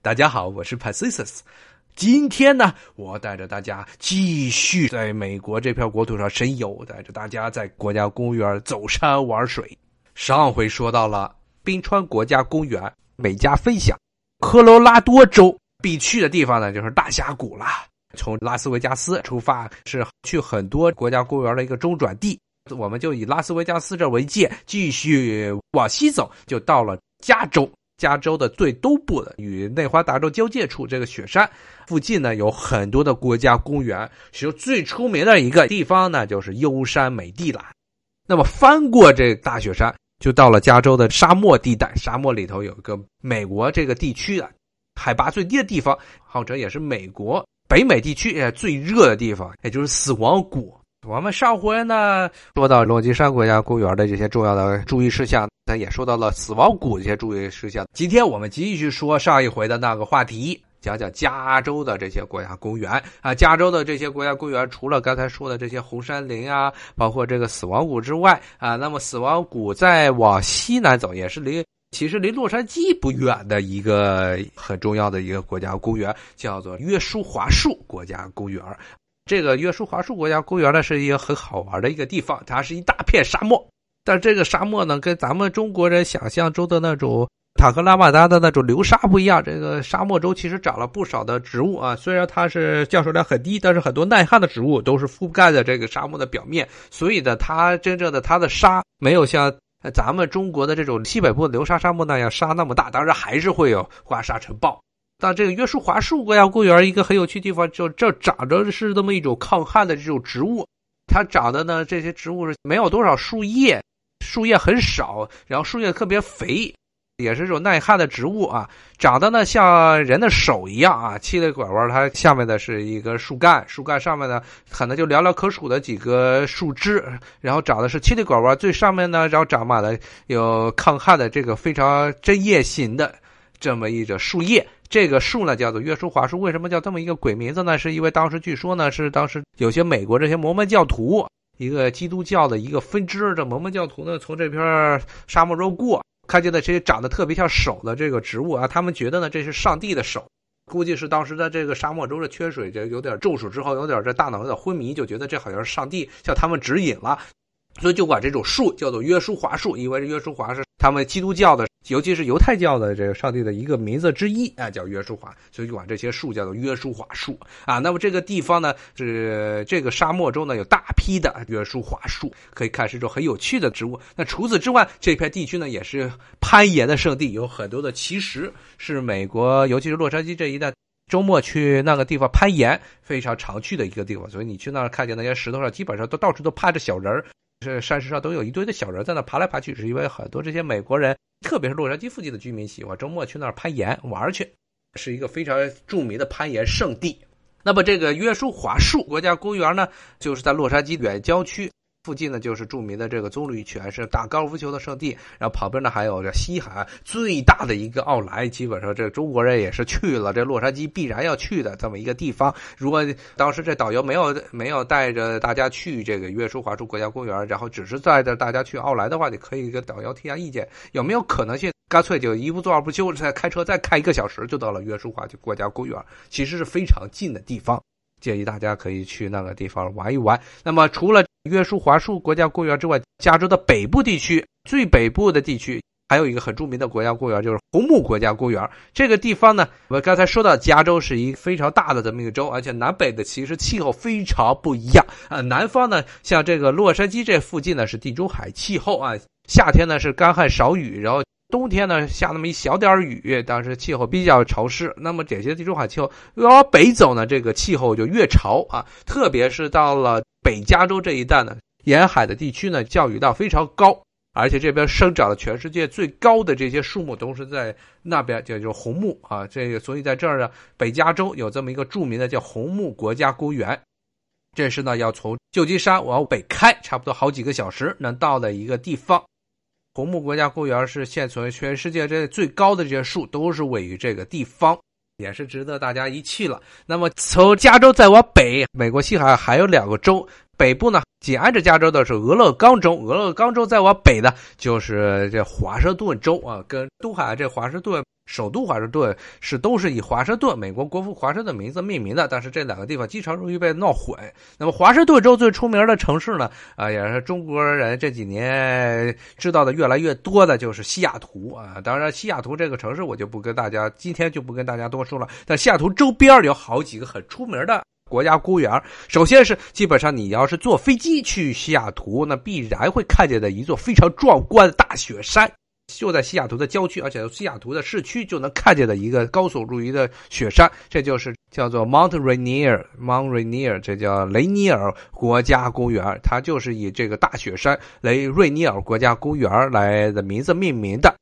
大家好，我是 Pacific。今天呢，我带着大家继续在美国这片国土上神游，带着大家在国家公园走山玩水。上回说到了冰川国家公园，美加分享，科罗拉多州必去的地方呢，就是大峡谷了。从拉斯维加斯出发，是去很多国家公园的一个中转地。我们就以拉斯维加斯这为界，继续往西走，就到了加州。加州的最东部的与内华达州交界处，这个雪山附近呢，有很多的国家公园。其中最出名的一个地方呢，就是优山美地了。那么翻过这大雪山，就到了加州的沙漠地带。沙漠里头有一个美国这个地区啊，海拔最低的地方，号称也是美国北美地区也最热的地方，也就是死亡谷。我们上回呢说到落基山国家公园的这些重要的注意事项，咱也说到了死亡谷这些注意事项。今天我们继续说上一回的那个话题，讲讲加州的这些国家公园啊。加州的这些国家公园，除了刚才说的这些红杉林啊，包括这个死亡谷之外啊，那么死亡谷再往西南走，也是离其实离洛杉矶不远的一个很重要的一个国家公园，叫做约书华树国家公园。这个约书华树国家公园呢，是一个很好玩的一个地方。它是一大片沙漠，但这个沙漠呢，跟咱们中国人想象中的那种塔克拉玛干的那种流沙不一样。这个沙漠中其实长了不少的植物啊，虽然它是降水量很低，但是很多耐旱的植物都是覆盖在这个沙漠的表面，所以呢，它真正的它的沙没有像咱们中国的这种西北部流沙沙漠那样沙那么大，当然还是会有刮沙尘暴。但这个约书华树国家公园一个很有趣的地方，就这长着是这么一种抗旱的这种植物，它长的呢这些植物是没有多少树叶，树叶很少，然后树叶特别肥，也是这种耐旱的植物啊，长得呢像人的手一样啊，七里拐弯，它下面的是一个树干，树干上面呢可能就寥寥可数的几个树枝，然后长的是七里拐弯，最上面呢然后长满了有抗旱的这个非常针叶型的这么一种树叶。这个树呢叫做约书华树，为什么叫这么一个鬼名字呢？是因为当时据说呢是当时有些美国这些摩门教徒，一个基督教的一个分支这摩门教徒呢，从这片沙漠中过，看见的这些长得特别像手的这个植物啊，他们觉得呢这是上帝的手，估计是当时在这个沙漠中的缺水，这有点中暑之后有点这大脑有点昏迷，就觉得这好像是上帝向他们指引了，所以就管这种树叫做约书华树，因为约书华是他们基督教的。尤其是犹太教的这个上帝的一个名字之一啊，叫约书华，所以就管这些树叫做约书华树啊。那么这个地方呢，是这个沙漠中呢有大批的约书华树，可以看是一种很有趣的植物。那除此之外，这片地区呢也是攀岩的圣地，有很多的奇石，是美国尤其是洛杉矶这一带周末去那个地方攀岩非常常去的一个地方。所以你去那儿看见那些石头上，基本上都到处都趴着小人儿。是山石上都有一堆的小人在那爬来爬去，是因为很多这些美国人，特别是洛杉矶附近的居民喜欢周末去那儿攀岩玩去，是一个非常著名的攀岩圣地。那么这个约书华树国家公园呢，就是在洛杉矶远郊区。附近呢就是著名的这个棕榈泉，是打高尔夫球的圣地。然后旁边呢还有这西海岸最大的一个奥莱，基本上这中国人也是去了这洛杉矶必然要去的这么一个地方。如果当时这导游没有没有带着大家去这个约书华树国家公园，然后只是带着大家去奥莱的话，你可以跟导游提下意见，有没有可能性干脆就一不做二不休，再开车再开一个小时就到了约书华国家公园，其实是非常近的地方。建议大家可以去那个地方玩一玩。那么，除了约书华树国家公园之外，加州的北部地区最北部的地区还有一个很著名的国家公园，就是红木国家公园。这个地方呢，我刚才说到，加州是一个非常大的这么一个州，而且南北的其实气候非常不一样啊。南方呢，像这个洛杉矶这附近呢是地中海气候啊，夏天呢是干旱少雨，然后。冬天呢下那么一小点雨，但是气候比较潮湿。那么这些地中海气候越往北走呢，这个气候就越潮啊。特别是到了北加州这一带呢，沿海的地区呢，降雨量非常高，而且这边生长的全世界最高的这些树木都是在那边，叫做红木啊。这个所以在这儿呢，北加州有这么一个著名的叫红木国家公园，这是呢要从旧金山往北开，差不多好几个小时能到的一个地方。红木国家公园是现存全世界这最高的这些树，都是位于这个地方，也是值得大家一去了。那么从加州再往北，美国西海岸还有两个州，北部呢紧挨着加州的是俄勒冈州，俄勒冈州再往北呢就是这华盛顿州啊，跟东海这华盛顿首都华盛顿是都是以华盛顿美国国父华盛顿名字命名的，但是这两个地方经常容易被闹混。那么华盛顿州最出名的城市呢，啊，也是中国人这几年知道的越来越多的，就是西雅图啊。当然，西雅图这个城市我就不跟大家今天就不跟大家多说了。但西雅图周边有好几个很出名的国家公园。首先是基本上你要是坐飞机去西雅图，那必然会看见的一座非常壮观的大雪山。就在西雅图的郊区，而且西雅图的市区就能看见的一个高耸入云的雪山，这就是叫做 Mount Rainier，Mount Rainier，这叫雷尼尔国家公园，它就是以这个大雪山雷瑞尼尔国家公园来的名字命名的，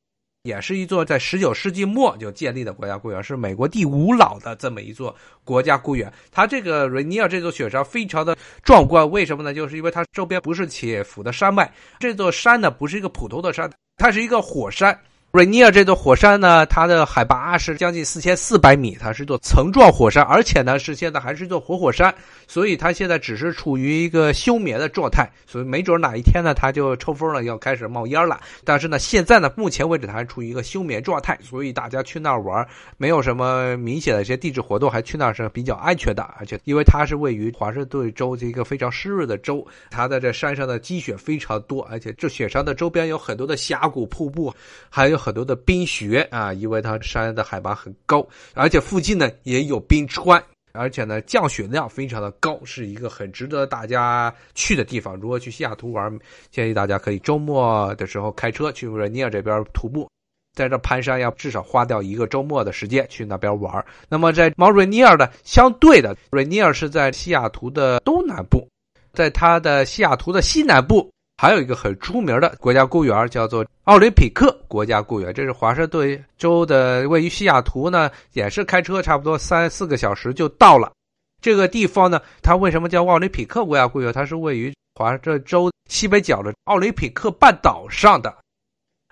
也是一座在十九世纪末就建立的国家公园，是美国第五老的这么一座国家公园。它这个瑞尼尔这座雪山非常的壮观，为什么呢？就是因为它周边不是起伏的山脉，这座山呢不是一个普通的山。它是一个火山。瑞尼尔这座火山呢，它的海拔是将近四千四百米，它是一座层状火山，而且呢是现在还是一座活火山，所以它现在只是处于一个休眠的状态，所以没准哪一天呢它就抽风了，要开始冒烟了。但是呢，现在呢，目前为止它还处于一个休眠状态，所以大家去那儿玩没有什么明显的一些地质活动，还去那儿是比较安全的。而且因为它是位于华盛顿州这一个非常湿润的州，它的这山上的积雪非常多，而且这雪山的周边有很多的峡谷、瀑布，还有。很多的冰雪啊，因为它山的海拔很高，而且附近呢也有冰川，而且呢降雪量非常的高，是一个很值得大家去的地方。如果去西雅图玩，建议大家可以周末的时候开车去瑞尼尔这边徒步，在这攀山要至少花掉一个周末的时间去那边玩。那么在毛瑞尼尔的相对的，瑞尼尔是在西雅图的东南部，在它的西雅图的西南部。还有一个很出名的国家公园，叫做奥林匹克国家公园。这是华盛顿州的，位于西雅图呢，也是开车差不多三四个小时就到了。这个地方呢，它为什么叫奥林匹克国家公园？它是位于华盛顿州西北角的奥林匹克半岛上的，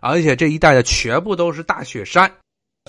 而且这一带的全部都是大雪山。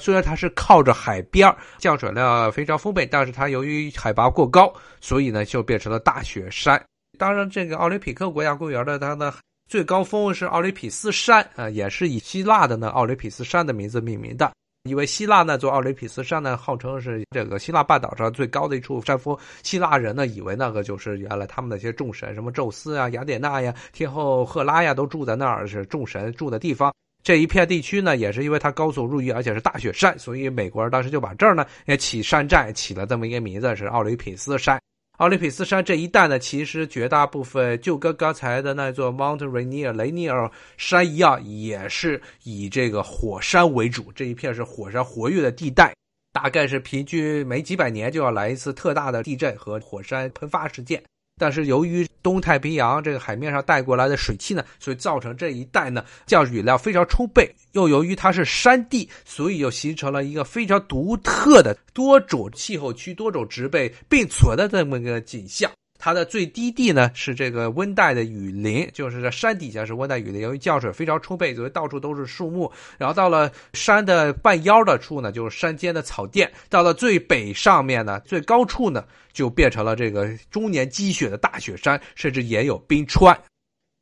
虽然它是靠着海边，降水量非常丰沛，但是它由于海拔过高，所以呢就变成了大雪山。当然，这个奥林匹克国家公园的它的最高峰是奥林匹斯山啊，也是以希腊的呢奥林匹斯山的名字命名的。因为希腊那座奥林匹斯山呢，号称是这个希腊半岛上最高的一处山峰。希腊人呢，以为那个就是原来他们那些众神，什么宙斯啊、雅典娜呀、天后赫拉呀，都住在那儿，是众神住的地方。这一片地区呢，也是因为它高耸入云，而且是大雪山，所以美国人当时就把这儿呢也起山寨，起了这么一个名字，是奥林匹斯山。奥林匹斯山这一带呢，其实绝大部分就跟刚才的那座 Mount Rainier 雷尼尔山一样，也是以这个火山为主。这一片是火山活跃的地带，大概是平均每几百年就要来一次特大的地震和火山喷发事件。但是由于东太平洋这个海面上带过来的水汽呢，所以造成这一带呢降雨量非常充沛。又由于它是山地，所以又形成了一个非常独特的多种气候区、多种植被并存的这么一个景象。它的最低地呢是这个温带的雨林，就是在山底下是温带雨林，由于降水非常充沛，所以到处都是树木。然后到了山的半腰的处呢，就是山间的草甸。到了最北上面呢，最高处呢，就变成了这个终年积雪的大雪山，甚至也有冰川。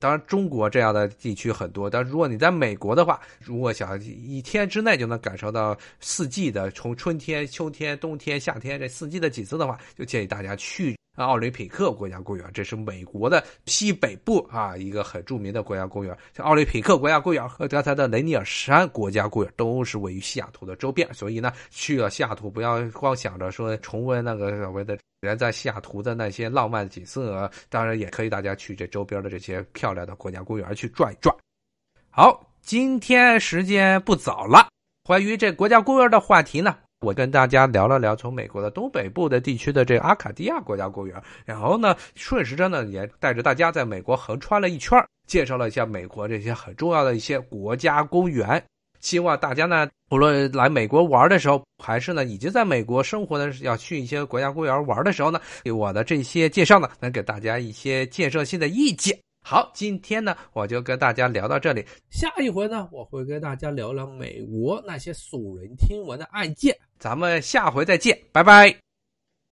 当然，中国这样的地区很多，但如果你在美国的话，如果想一天之内就能感受到四季的，从春天、秋天、冬天、夏天这四季的景色的话，就建议大家去。奥林匹克国家公园，这是美国的西北部啊，一个很著名的国家公园。像奥林匹克国家公园和刚才的雷尼尔山国家公园都是位于西雅图的周边，所以呢，去了西雅图不要光想着说重温那个所谓的人在西雅图的那些浪漫景色，当然也可以大家去这周边的这些漂亮的国家公园去转一转。好，今天时间不早了，关于这国家公园的话题呢。我跟大家聊了聊从美国的东北部的地区的这个阿卡迪亚国家公园，然后呢，顺时针呢也带着大家在美国横穿了一圈，介绍了一下美国这些很重要的一些国家公园。希望大家呢，无论来美国玩的时候，还是呢已经在美国生活的要去一些国家公园玩的时候呢，我的这些介绍呢，能给大家一些建设性的意见。好，今天呢，我就跟大家聊到这里。下一回呢，我会跟大家聊聊美国那些耸人听闻的案件。咱们下回再见，拜拜。